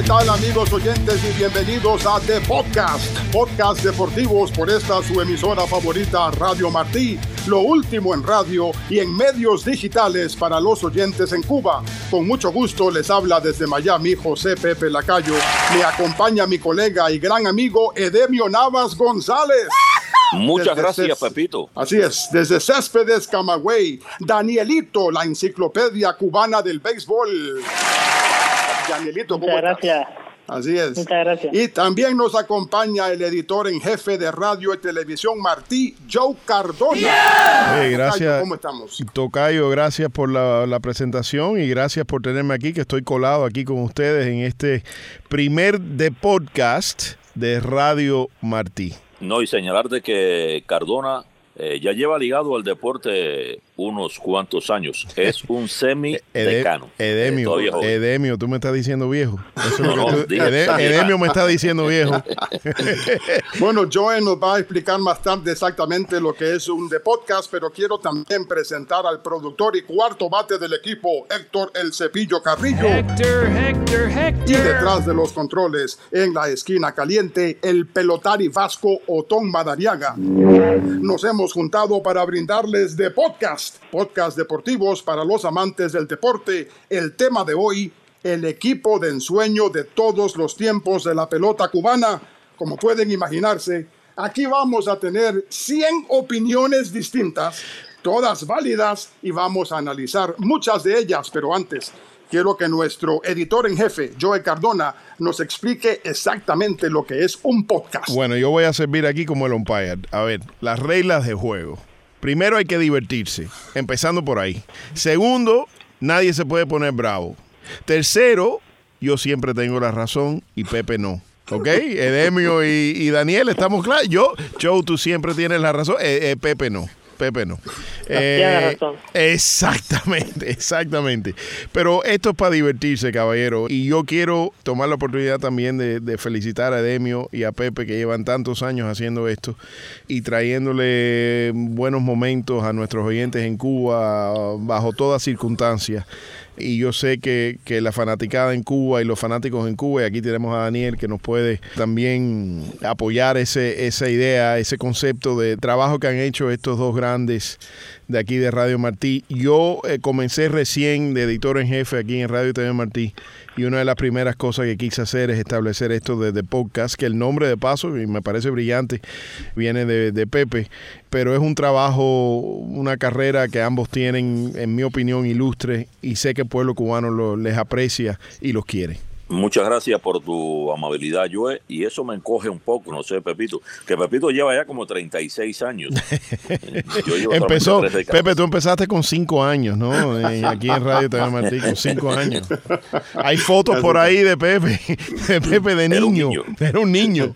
¿Qué tal amigos oyentes y bienvenidos a The Podcast, podcast deportivos por esta su emisora favorita Radio Martí, lo último en radio y en medios digitales para los oyentes en Cuba. Con mucho gusto les habla desde Miami José Pepe Lacayo. Me acompaña mi colega y gran amigo Edemio Navas González. Muchas gracias, Pepito. Así es, desde Céspedes, Camagüey, Danielito, la enciclopedia cubana del béisbol. Danielito, ¿cómo Muchas gracias. Así es. Muchas gracias. Y también nos acompaña el editor en jefe de radio y televisión, Martí Joe Cardona. gracias. ¿Cómo estamos? Tocayo, gracias por la, la, presentación y gracias por tenerme aquí, que estoy colado aquí con ustedes en este primer de podcast de Radio Martí. No, y señalar de que Cardona eh, ya lleva ligado al deporte unos cuantos años. Es un semi-decano. Edemio, eh, Edemio, tú me estás diciendo viejo. Edemio me está diciendo viejo. bueno, Joe nos va a explicar más tarde exactamente lo que es un de podcast, pero quiero también presentar al productor y cuarto bate del equipo, Héctor El Cepillo Carrillo. Héctor, Héctor, Héctor. Y detrás de los controles, en la esquina caliente, el pelotari vasco Otón Madariaga. Nos hemos juntado para brindarles de podcast, podcast deportivos para los amantes del deporte. El tema de hoy, el equipo de ensueño de todos los tiempos de la pelota cubana. Como pueden imaginarse, aquí vamos a tener 100 opiniones distintas, todas válidas, y vamos a analizar muchas de ellas, pero antes quiero que nuestro editor en jefe, Joe Cardona, nos explique exactamente lo que es un podcast. Bueno, yo voy a servir aquí como el umpire. A ver, las reglas de juego. Primero hay que divertirse, empezando por ahí. Segundo, nadie se puede poner bravo. Tercero, yo siempre tengo la razón y Pepe no. ¿Ok? Edemio y, Daniel, ¿estamos claros? Yo, Joe, tú siempre tienes la razón, eh, eh, Pepe no. Pepe no. Eh, exactamente, exactamente. Pero esto es para divertirse, caballero. Y yo quiero tomar la oportunidad también de, felicitar a Demio y a Pepe que llevan tantos años haciendo esto y trayéndole buenos momentos a nuestros oyentes en Cuba bajo todas circunstancias y yo sé que, que, la fanaticada en Cuba y los fanáticos en Cuba, y aquí tenemos a Daniel que nos puede también apoyar ese, esa idea, ese concepto de trabajo que han hecho estos dos grandes de aquí de Radio Martí. Yo eh, comencé recién de editor en jefe aquí en Radio TV Martí y una de las primeras cosas que quise hacer es establecer esto de, podcast, que el nombre de paso, y me parece brillante, viene de, de Pepe, pero es un trabajo, una carrera que ambos tienen, en mi opinión, ilustre y sé que el pueblo cubano lo, les aprecia y los quiere. Muchas gracias por tu amabilidad, Joe. Y eso me encoge un poco, no sé, Pepito. Que Pepito lleva ya como 36 años. Empezó, Pepe, tú empezaste con 5 años, ¿no? Aquí en Radio TV Martí, con 5 años. Hay fotos por ahí de Pepe, de Pepe de niño. Era un niño.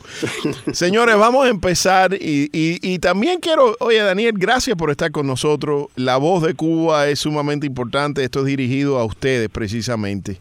Señores, vamos a empezar. Y, y, y también quiero, oye, Daniel, gracias por estar con nosotros. La voz de Cuba es sumamente importante. Esto es dirigido a ustedes, precisamente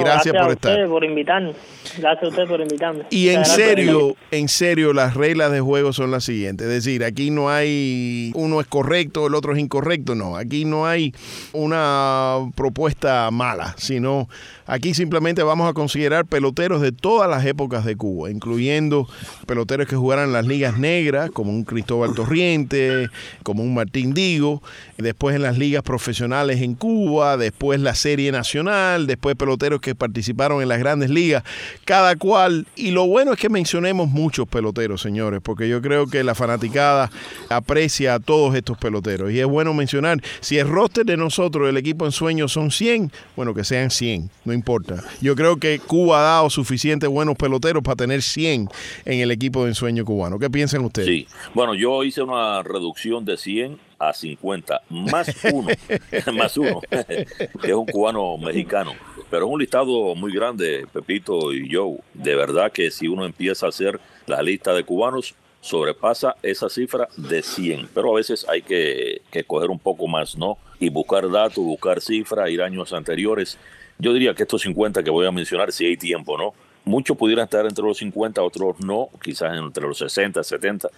gracias, por estar. por invitarnos. Gracias a usted por invitarme. Y en serio, en serio, las reglas de juego son las siguientes. Es decir, aquí no hay uno es correcto, el otro es incorrecto. No, aquí no hay una propuesta mala, sino aquí simplemente vamos a considerar peloteros de todas las épocas de Cuba, incluyendo peloteros que jugaran en las ligas negras, como un Cristóbal Torriente, como un Martín Digo, después en las ligas profesionales en Cuba, después la Serie Nacional, después peloteros que participaron en las grandes ligas, cada cual. Y lo bueno es que mencionemos muchos peloteros, señores, porque yo creo que la fanaticada aprecia a todos estos peloteros. Y es bueno mencionar, si el roster de nosotros, el equipo en sueño, son 100, bueno, que sean 100, no importa. Yo creo que Cuba ha dado suficientes buenos peloteros para tener 100 en el equipo de ensueño cubano. ¿Qué piensan ustedes? Sí, bueno, yo hice una reducción de 100 a 50, más uno, más uno, que es un cubano mexicano. Pero un listado muy grande, Pepito y yo. De verdad que si uno empieza a hacer la lista de cubanos, sobrepasa esa cifra de 100. Pero a veces hay que, que coger un poco más, ¿no? Y buscar datos, buscar cifras, ir años anteriores. Yo diría que estos 50 que voy a mencionar, si hay tiempo, ¿no? Muchos pudieran estar entre los 50, otros no, quizás entre los 60, 70,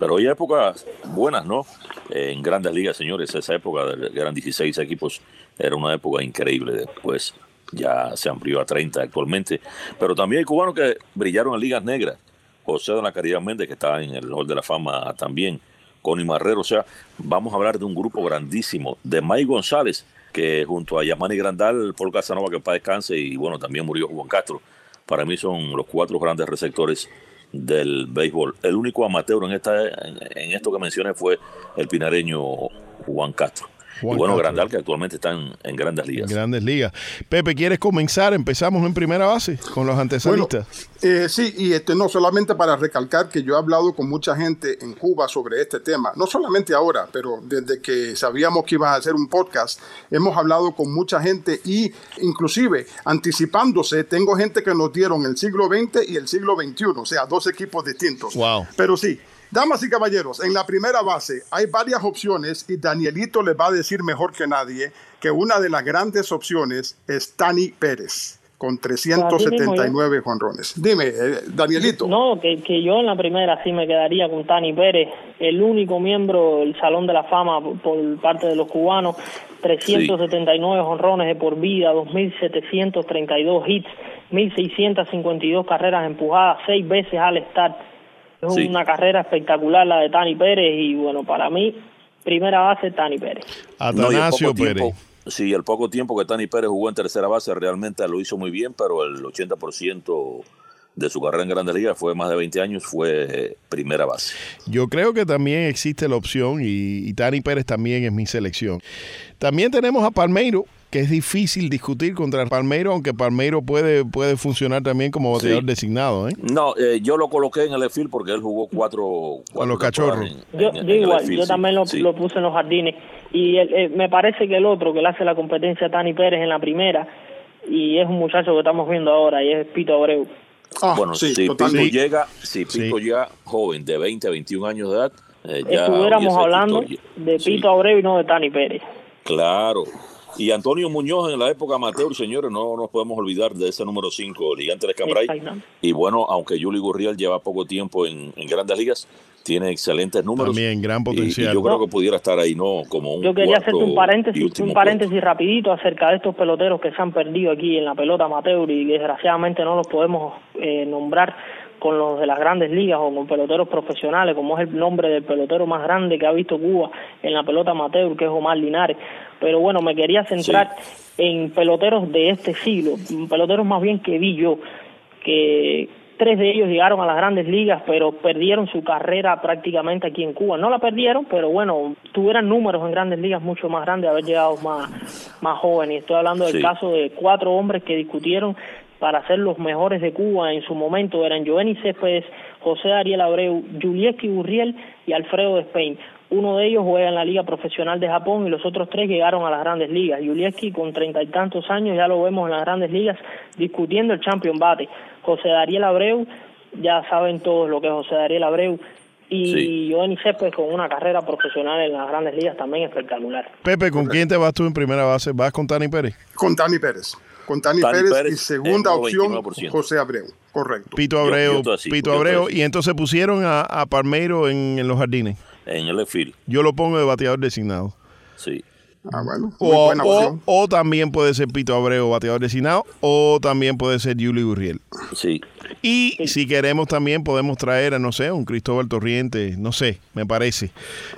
pero hay épocas buenas, ¿no? En grandes ligas, señores, esa época de eran 16 equipos, era una época increíble. Después ya se amplió a 30 actualmente. Pero también hay cubanos que brillaron en ligas negras. José de la Caridad Méndez, que está en el Hall de la Fama también, Connie Marrero. O sea, vamos a hablar de un grupo grandísimo. De May González, que junto a Yamani Grandal, Paul Casanova, que para descanse, y bueno, también murió Juan Castro. Para mí son los cuatro grandes receptores del béisbol. El único amateur en, esta, en esto que mencioné fue el pinareño Juan Castro y bueno, Grandal, que actualmente están en grandes ligas. grandes ligas. Pepe, ¿quieres comenzar? Empezamos en primera base con los antesalistas. eh, sí, y este, no solamente para recalcar que yo he hablado con mucha gente en Cuba sobre este tema, no solamente ahora, pero desde que sabíamos que ibas a hacer un podcast, hemos hablado con mucha gente y inclusive anticipándose, tengo gente que nos dieron el siglo XX y el siglo XXI, o sea, dos equipos distintos. Wow. Pero sí, Damas y caballeros, en la primera base hay varias opciones y Danielito le va a decir mejor que nadie que una de las grandes opciones es Tani Pérez con 379 jonrones. Dime, eh, Danielito. No, que, que, yo en la primera sí me quedaría con Tani Pérez, el único miembro del Salón de la Fama por parte de los cubanos, 379 jonrones de por vida, 2.732 hits, 1.652 carreras empujadas, seis veces al start es una carrera espectacular la de Tani Pérez y bueno, para mí, primera base Tani Pérez. Atanasio Pérez. sí, el poco tiempo que Tani Pérez jugó en tercera base realmente lo hizo muy bien, pero el 80% de su carrera en Grandes Ligas fue más de 20 años, fue primera base. Yo creo que también existe la opción y, y Tani Pérez también es mi selección. También tenemos a Palmeiro, que es difícil discutir contra Palmeiro, aunque Palmeiro puede, puede funcionar también como bateador designado. ¿eh? No, eh, yo lo coloqué en el field porque él jugó cuatro. a los cachorros. yo, igual, yo también lo, puse en los jardines. Y eh, me parece que el otro que le hace la competencia a Tani Pérez en la primera, y es un muchacho que estamos viendo ahora, y es Pito Abreu. Ah, bueno, si Pito llega, si Pito llega joven, de 20 a 21 años de edad, eh, ya estuviéramos hablando de Pito Abreu y no de Tani Pérez. Claro, y Antonio Muñoz en la época amateur, señores, no nos podemos olvidar de ese número 5, Ligante de Cambrai. Y bueno, aunque Juli Gurriel lleva poco tiempo en, grandes ligas, tiene excelentes números. También, gran potencial. Y, yo creo que pudiera estar ahí, ¿no? Como un Yo quería hacer un paréntesis, un paréntesis rapidito acerca de estos peloteros que se han perdido aquí en la pelota amateur y desgraciadamente no los podemos eh, nombrar con los de las grandes ligas o con peloteros profesionales, como es el nombre del pelotero más grande que ha visto Cuba en la pelota amateur, que es Omar Linares. Pero bueno, me quería centrar en peloteros de este siglo, peloteros más bien que vi yo, que tres de ellos llegaron a las grandes ligas, pero perdieron su carrera prácticamente aquí en Cuba. No la perdieron, pero bueno, tuvieran números en grandes ligas mucho más grandes, haber llegado más, más jóvenes. Estoy hablando del caso de cuatro hombres que discutieron para ser los mejores de Cuba en su momento eran Joenny Céspedes, José Ariel Abreu, Julieski Burriel y Alfredo Spain. Uno de ellos juega en la Liga Profesional de Japón y los otros tres llegaron a las grandes ligas. Julieski con treinta y tantos años ya lo vemos en las grandes ligas discutiendo el Champion Bate. José Ariel Abreu, ya saben todos lo que es José Ariel Abreu, y sí. Joenny Céspedes con una carrera profesional en las grandes ligas también espectacular. Pepe, ¿con quién te vas tú en primera base? ¿Vas con Tani Pérez? Con Tani Pérez con Tani, Pérez, y segunda opción José Abreu. Correcto. Pito Abreu, Pito Abreu. Y entonces pusieron a, a Palmeiro en, los jardines. En el field. Yo lo pongo de bateador designado. Sí. Ah, bueno. O, buena opción. O, también puede ser Pito Abreu, bateador designado, o también puede ser Yuli Gurriel. Sí. Y si queremos también podemos traer a, no sé, un Cristóbal Torriente, no sé, me parece.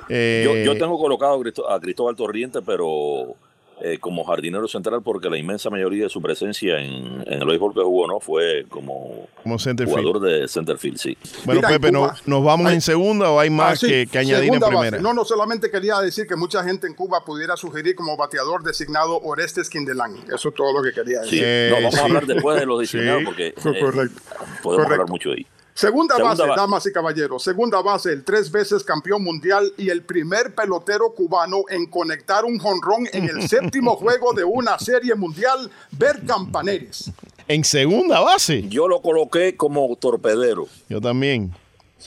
Eh, yo, yo tengo colocado a Cristóbal Torriente, pero eh, como jardinero central porque la inmensa mayoría de su presencia en, el béisbol que jugó no fue como, como jugador de centerfield, sí. Bueno, Pepe, ¿nos vamos en segunda o hay más ah, que, añadir en primera? No, no, solamente quería decir que mucha gente en Cuba pudiera sugerir como bateador designado Orestes Quindelán. Eso es todo lo que quería decir. Sí, no, vamos a hablar después de los designados porque eh, podemos hablar mucho de ahí. Segunda, base, damas y caballeros. Segunda base, el tres veces campeón mundial y el primer pelotero cubano en conectar un jonrón en el séptimo juego de una serie mundial, Ver Campaneres. En segunda base. Yo lo coloqué como torpedero. Yo también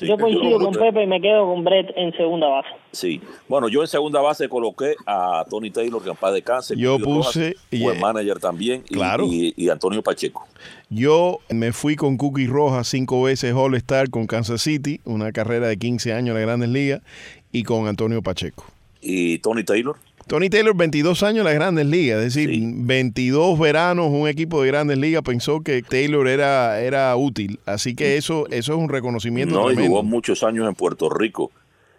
yo coincido con Pepe y me quedo con Brett en segunda base. Sí, bueno, yo en segunda base coloqué a Tony Taylor, que en paz descanse. Yo puse. Fue y, manager también. Claro. Y, Antonio Pacheco. Yo me fui con Cookie Rojas cinco veces All-Star con Kansas City, una carrera de 15 años en las grandes ligas, y con Antonio Pacheco. ¿Y Tony Taylor? Tony Taylor, 22 años en las grandes ligas, es decir, 22 veranos un equipo de grandes ligas pensó que Taylor era, era útil. Así que eso, eso es un reconocimiento. No, y tremendo. jugó muchos años en Puerto Rico.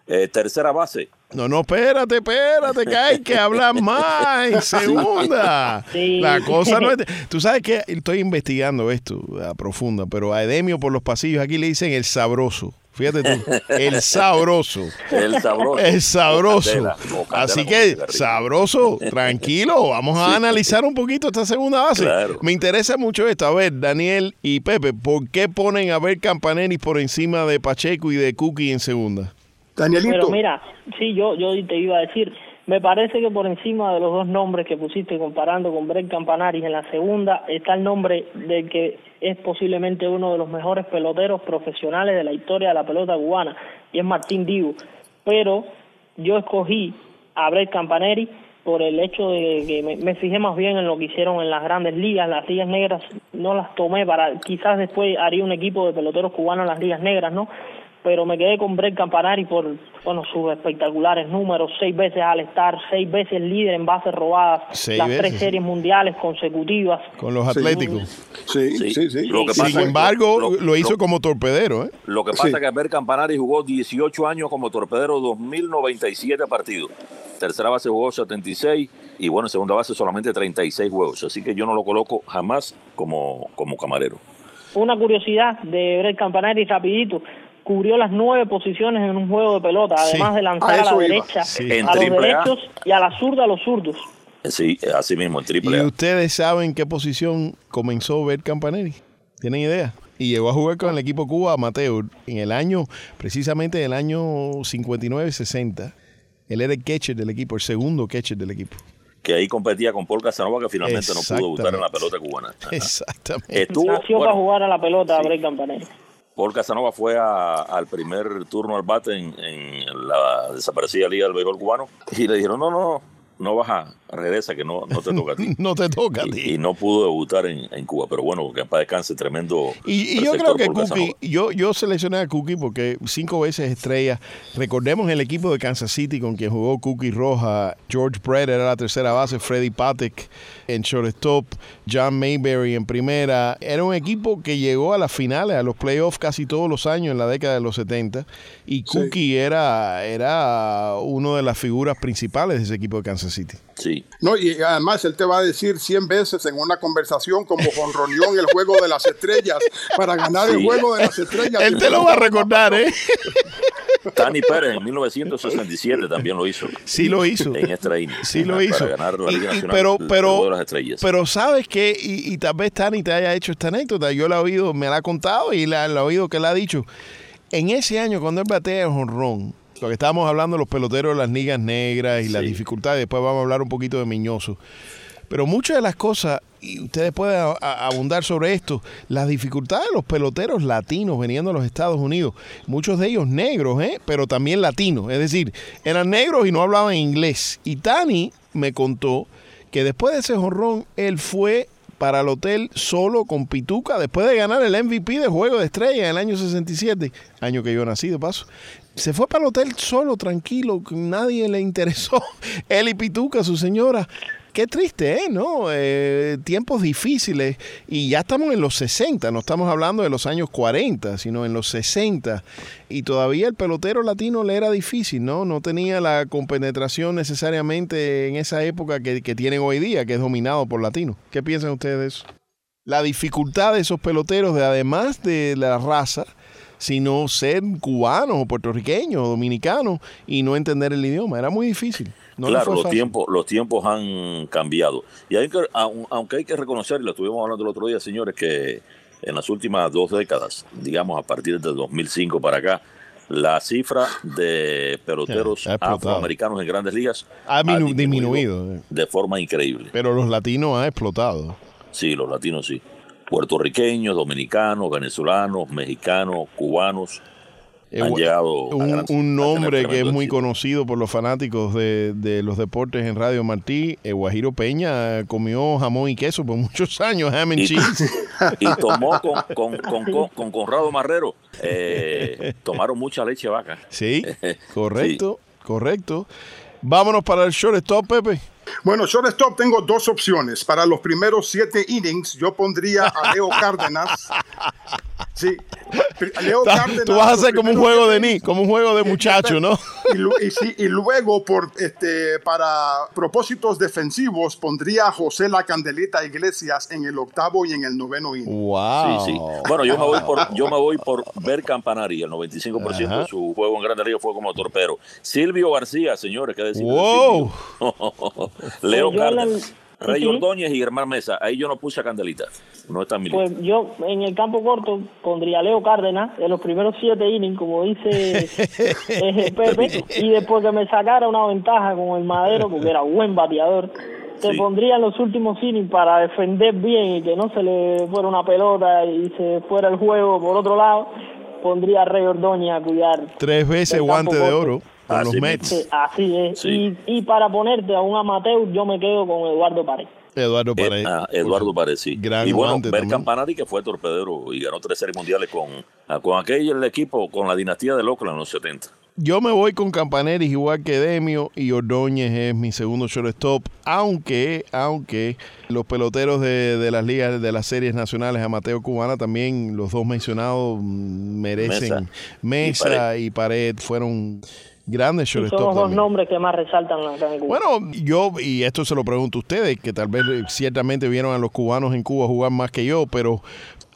Eh, tercera base. No, no, espérate, espérate, que hay que hablar más en segunda. Sí. La cosa no es... Tú sabes que estoy investigando esto a profunda, pero a Edemio por los pasillos aquí le dicen el sabroso. Fíjate tú, el sabroso. El sabroso. Es sabroso. Candela, candela Así que, sabroso, tranquilo. Vamos a analizar un poquito esta segunda base. Claro. Me interesa mucho esto. A ver, Daniel y Pepe, ¿por qué ponen a ver Campanelli por encima de Pacheco y de Cookie en segunda? Danielito, Pero mira, sí, yo, yo te iba a decir, me parece que por encima de los dos nombres que pusiste comparando con Brett Campanaris en la segunda está el nombre del que es posiblemente uno de los mejores peloteros profesionales de la historia de la pelota cubana y es Martín Divo. Pero yo escogí a Brett Campaneri por el hecho de que me, me fijé más bien en lo que hicieron en las grandes ligas, las ligas negras no las tomé para, quizás después haría un equipo de peloteros cubanos en las ligas negras, ¿no? Pero me quedé con Brett Campanari por bueno sus espectaculares números, seis veces al estar, seis veces líder en bases robadas, Seis las veces, tres series mundiales consecutivas. Con los. Atléticos. sí, sí, Sí. sí. Lo que Sin embargo, lo- lo, hizo lo- como torpedero, ¿eh? Lo que pasa Sí. es que Ber Campanari jugó 18 años como torpedero, 2097 partidos. Tercera base jugó 76 y bueno, en segunda base solamente 36 juegos. Así que yo no lo coloco jamás como, como camarero. Una curiosidad de Brett Campanari rapidito, cubrió las nueve posiciones en un juego de pelota, Sí. además de A lanzar a, la eso iba. derecha, Sí. En a los A. derechos y a la zurda a los zurdos. Sí, así mismo, en triple ¿Y A. ustedes saben qué posición comenzó Bert Campanelli? ¿Tienen idea? Y llegó a jugar con el equipo Cuba amateur en el año, precisamente en el año 59-60. Él era el catcher del equipo, el segundo catcher del equipo. Que ahí competía con Paul Casanova, que finalmente no pudo debutar en la pelota cubana. Exactamente. Estuvo, Nació bueno, para jugar a la pelota sí. Brett Campanari. Paul Casanova fue a- al primer turno al bate en, en la desaparecida Liga del Béisbol Cubano y le dijeron, no, no, no baja, regresa, que no, no te toca a ti. No te toca a y, ti. y no pudo debutar en, en Cuba, pero bueno, que paz descanse, tremendo. Y, y yo creo que Cookie, yo, yo seleccioné a Cookie porque cinco veces estrella. Recordemos el equipo de Kansas City con quien jugó Cookie Roja. George Brett era la tercera base, Freddie Patek en shortstop, John Mayberry en primera. Era un equipo que llegó a las finales, a los playoffs casi todos los años en la década de los 70. Y Cookie era, era uno de las figuras principales de ese equipo de Kansas City. Sí, No, y además él te va a decir 100 veces en una conversación como jonronió en el juego de las estrellas para ganar el juego de las estrellas. Él te lo va a recordar, ¿eh? Tani Pérez en 1967 también lo hizo. Sí lo hizo. En extra inning. Sí lo Para hizo. ganar la Y- Liga y- Nacional, pero, el pero, juego de las estrellas. pero sabes que, y, y tal vez Tani te haya hecho esta anécdota, yo la he oído, me la ha contado y la, la he oído que la ha dicho. En ese año, cuando él batea el jonrón, lo que estábamos hablando de los peloteros de las ligas negras y las Sí. dificultades, después vamos a hablar un poquito de Miñoso. Pero muchas de las cosas, y ustedes pueden abundar sobre esto, las dificultades de los peloteros latinos veniendo a los Estados Unidos, muchos de ellos negros, ¿eh? pero también latinos, es decir, eran negros y no hablaban inglés. Y Tani me contó que después de ese jonrón, él fue para el hotel solo con Pituca, después de ganar el MVP de Juego de Estrella en el año 67, año que yo nací de paso. Se fue para el hotel solo, tranquilo, nadie le interesó. Él y Pituca, su señora. Qué triste, ¿eh? ¿No? Eh, tiempos difíciles. Y ya estamos en los 60, no estamos hablando de los años 40, sino en los 60. Y todavía el pelotero latino le era difícil, ¿no? No tenía la compenetración necesariamente en esa época que, que tienen hoy día, que es dominado por latinos. ¿Qué piensan ustedes de eso? La dificultad de esos peloteros, de además de la raza, sino ser cubanos o puertorriqueños o dominicanos y no entender el idioma. Era muy difícil. No claro, los tiempos, los tiempos han cambiado. Y hay que, aun- aunque hay que reconocer, y lo estuvimos hablando el otro día, señores, que en las últimas dos décadas, digamos a partir del 2005 para acá, la cifra de peloteros Ha explotado. afroamericanos en grandes ligas Ha minu- disminuido, eh. de forma increíble. Pero los latinos han explotado. Sí, los latinos sí. Puertorriqueños, dominicanos, venezolanos, mexicanos, cubanos Eh, han llegado un, un nombre que es muy conocido por los fanáticos de, de los deportes en Radio Martí, eh, Guajiro Peña comió jamón y queso por muchos años, ham and Y- cheese. y tomó con, con, con, con- con Conrado Marrero, eh, tomaron mucha leche vaca. Sí, correcto, correcto. Vámonos para el shortstop, Pepe. Bueno, shortstop tengo dos opciones. Para los primeros siete innings, yo pondría a Leo Cárdenas. Sí, Leo Cárdenas. Tú vas a hacer como un juego de ni, como un juego de muchacho, ¿no? Y, sí, y, luego, por este, para propósitos defensivos, pondría a José La Candelita Iglesias en el octavo y en el noveno inning. Wow. Sí, sí. Bueno, yo me voy por, yo me voy por ver Campanari. El 95% de su juego en Grande Liga fue como torpero. Silvio García, señores, ¿qué decir? Wow. Leo Cárdenas. Rey Ordóñez y Germán Mesa. Ahí yo no puse a Candelita. No está mi Pues yo en el campo corto pondría a Leo Cárdenas en los primeros siete innings, como dice eh, Pepe, y después que me sacara una ventaja con el Madero, porque era buen bateador, te pondría en los últimos innings para defender bien y que no se le fuera una pelota y se fuera el juego por otro lado. Pondría a Rey Ordóñez a cuidar. Tres veces guante de oro los Mets. así es. Y, para ponerte a un amateur, yo me quedo con Eduardo Pared. Eduardo eh, Pared. Ah, Eduardo Pared, sí. y bueno, Ver Campanari, que fue torpedero y ganó tres series mundiales con, ah, con aquel equipo, con la dinastía de Oakland en los 70. Yo me voy con Campaneri igual que Demio y Ordóñez es mi segundo shortstop, aunque, aunque los peloteros de, las ligas de las series nacionales amateur cubana también, los dos mencionados mm, merecen Mesa, y Pared fueron Grandes shortstop. Son los dos nombres que más resaltan acá en Cuba. Bueno, yo, y esto se lo pregunto a ustedes, que tal vez ciertamente vieron a los cubanos en Cuba jugar más que yo, pero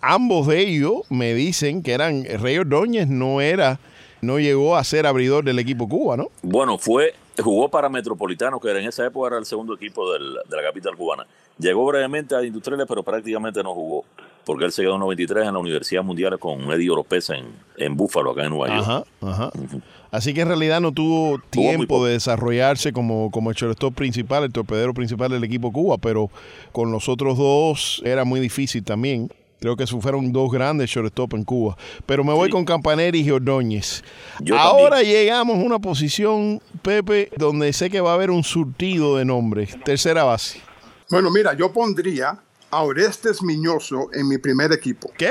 ambos de ellos me dicen que eran, Rey Ordóñez no era, no llegó a ser abridor del equipo Cuba, ¿no? Bueno, fue, jugó para Metropolitano, que en esa época era el segundo equipo de la capital cubana. Llegó brevemente a Industriales, pero prácticamente no jugó, porque él se quedó en 93 en la Universidad Mundial con Eddie Oropesa en, en Búfalo, acá en Nueva York. Ajá, ajá. Así que en realidad no tuvo tiempo de desarrollarse como, como el shortstop principal, el torpedero principal del equipo Cuba, pero con los otros dos era muy difícil también. Creo que fueron dos grandes shortstop en Cuba. Pero me voy con Campaneri y Ordóñez. Ahora llegamos a una posición, Pepe, donde sé que va a haber un surtido de nombres. Tercera base. Bueno, mira, yo pondría a Orestes Miñoso en mi primer equipo. ¿Qué?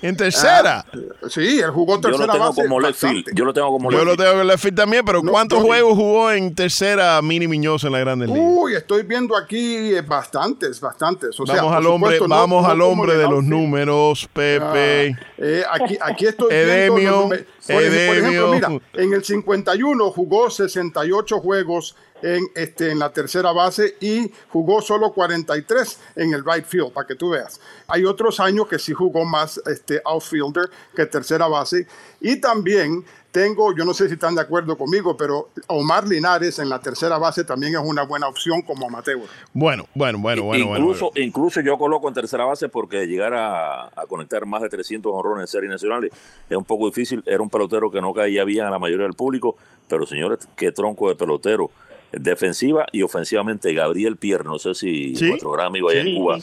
¿En tercera? Ah, sí, él jugó tercera base. Como yo lo tengo como Yo lo tengo left field también, pero ¿cuántos juegos jugó en tercera Mini Miñoso en la Grandes Ligas? Uy, estoy viendo aquí bastantes, bastantes. vamos al hombre, vamos al hombre de los números, Pepe. Ah, eh, aquí, aquí estoy Edemio, viendo. Por ejemplo, mira, en el 51 jugó 68 juegos en, este, en la tercera base y jugó solo 43 en el right field, para que tú veas. Hay otros años que sí jugó más este, outfielder que tercera base. Y también tengo, yo no sé si están de acuerdo conmigo, pero Omar Linares en la tercera base también es una buena opción como amateur. Bueno, bueno, bueno, bueno. Incluso, incluso yo coloco en tercera base porque llegar a, conectar más de 300 honrones en series nacionales es un poco difícil. Era un pelotero que no caía bien a la mayoría del público, pero señores, qué tronco de pelotero defensiva y ofensivamente Gabriel Pierre, no sé si nuestro gran amigo allá en Cuba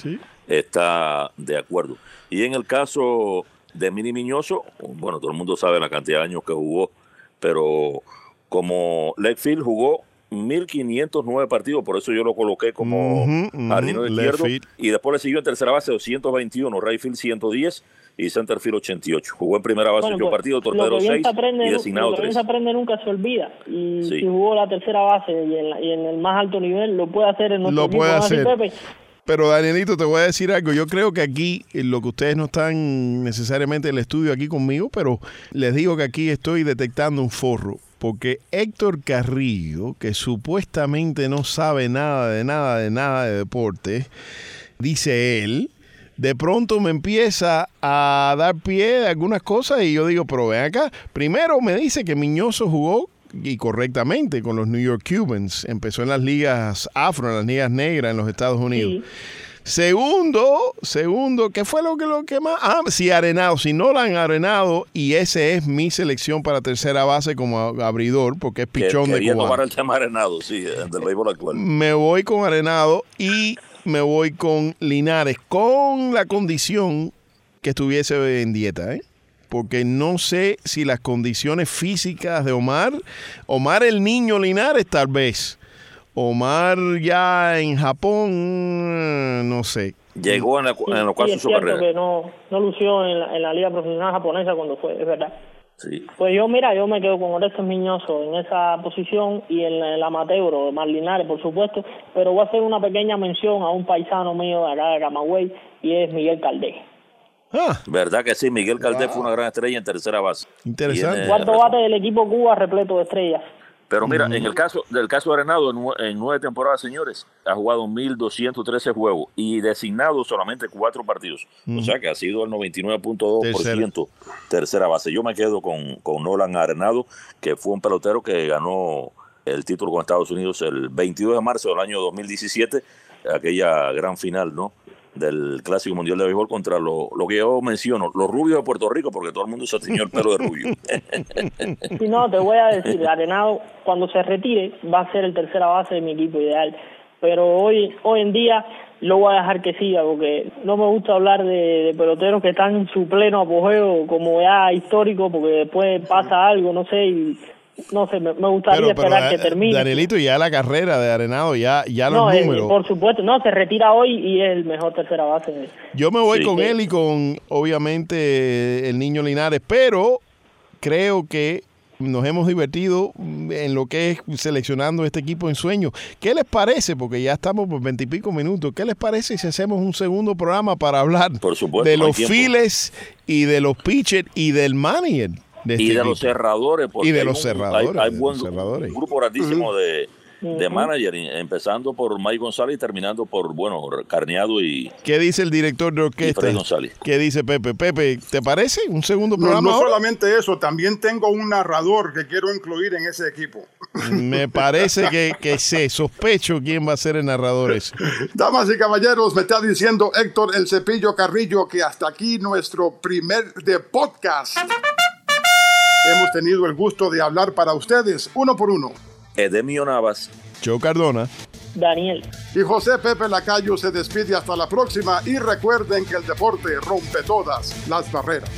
está de acuerdo. Y en el caso de Mini Miñoso, bueno, todo el mundo sabe la cantidad de años que jugó, pero como Legfield jugó 1509 partidos, por eso yo lo coloqué como jardinero izquierdo. Y después le siguió en tercera base 221, Rayfield 110 y Centerfield 88. Jugó en primera base pues, partido, torpedero 6 y designado 3. Lo que se aprende nunca se olvida. Y si jugó la tercera base y en, el más alto nivel, lo puede hacer en nuestro Lo puede hacer. Pero Danielito, te voy a decir algo. Yo creo que aquí, lo que ustedes no están necesariamente en el estudio aquí conmigo, pero les digo que aquí estoy detectando un forro porque Héctor Carrillo, que supuestamente no sabe nada de nada de nada de deporte, dice él, de pronto me empieza a dar pie a algunas cosas y yo digo, pero ven acá, primero me dice que Miñoso jugó y correctamente con los New York Cubans, empezó en las ligas afro, en las ligas negras en los Estados Unidos. Segundo, segundo, ¿qué fue lo que, lo que más? Ah, sí, Arenado. Si no lo han Arenado, y ese es mi selección para tercera base como abridor, porque es pichón de tomar el tema Arenado, sí, del béisbol actual. Me voy con Arenado y me voy con Linares, con la condición que estuviese en dieta, ¿eh? porque no sé si las condiciones físicas de Omar, Omar el niño Linares tal vez, Omar ya en Japón, no sé. Llegó en, la, en lo cual su carrera. que no, no lució en la, en la, liga profesional japonesa cuando fue, es verdad. Sí. Pues yo, mira, yo me quedo con Orestes Miñoso en esa posición y en el amateur, o Marlinares, por supuesto, pero voy a hacer una pequeña mención a un paisano mío de acá de Camagüey y es Miguel Caldés. Ah, ¿Verdad que sí? Miguel Caldés fue una gran estrella en tercera base. Interesante. Cuarto bate del equipo Cuba repleto de estrellas. Pero mira, en el caso del caso de Arenado, en, nue- en nueve temporadas, señores, ha jugado 1.213 juegos y designado solamente cuatro partidos. O sea que ha sido el 99.2% tercera base. Yo me quedo con, con Nolan Arenado, que fue un pelotero que ganó el título con Estados Unidos el 22 de marzo del año 2017, aquella gran final, ¿no? Del Clásico Mundial de Béisbol contra lo, lo que yo menciono, los rubios de Puerto Rico, porque todo el mundo se tiñó el pelo de rubio. Si no, te voy a decir, Arenado, cuando se retire, va a ser el tercera base de mi equipo ideal. Pero hoy, hoy en día lo voy a dejar que siga, porque no me gusta hablar de peloteros que están en su pleno apogeo, como ya histórico, porque después pasa algo, no sé, y no sé, me, me gustaría esperar que eh, termine. Danielito, ya la carrera de Arenado, ya, ya los no, eh, números. por supuesto, no, se retira hoy y es el mejor tercera base. Yo me voy Sí. con él y con, obviamente, el niño Linares, pero creo que nos hemos divertido en lo que es seleccionando este equipo en sueño. ¿Qué les parece? Porque ya estamos por veintipico minutos. ¿Qué les parece si hacemos un segundo programa para hablar Por supuesto, de los files y de los pitchers y del manager? De este y de equipo? los cerradores. porque Y de los un- cerradores, Hay, hay de buen los cerradores. un grupo grandísimo de, de manager, empezando por Mike González y terminando por, bueno, Carneado y, ¿Qué dice el director de orquesta? Freddy González. ¿Qué dice Pepe? Pepe, ¿te parece un segundo No, programa no ahora? solamente eso, también tengo un narrador que quiero incluir en ese equipo. Me parece que, que sé, sospecho quién va a ser el narrador ese. Damas y caballeros, me está diciendo Héctor El Cepillo Carrillo que hasta aquí nuestro primer de podcast. Hemos tenido el gusto de hablar para ustedes uno por uno. Edemio Navas, Joe Cardona. Daniel. Y José Pepe Lacayo se despide hasta la próxima y recuerden que el deporte rompe todas las barreras.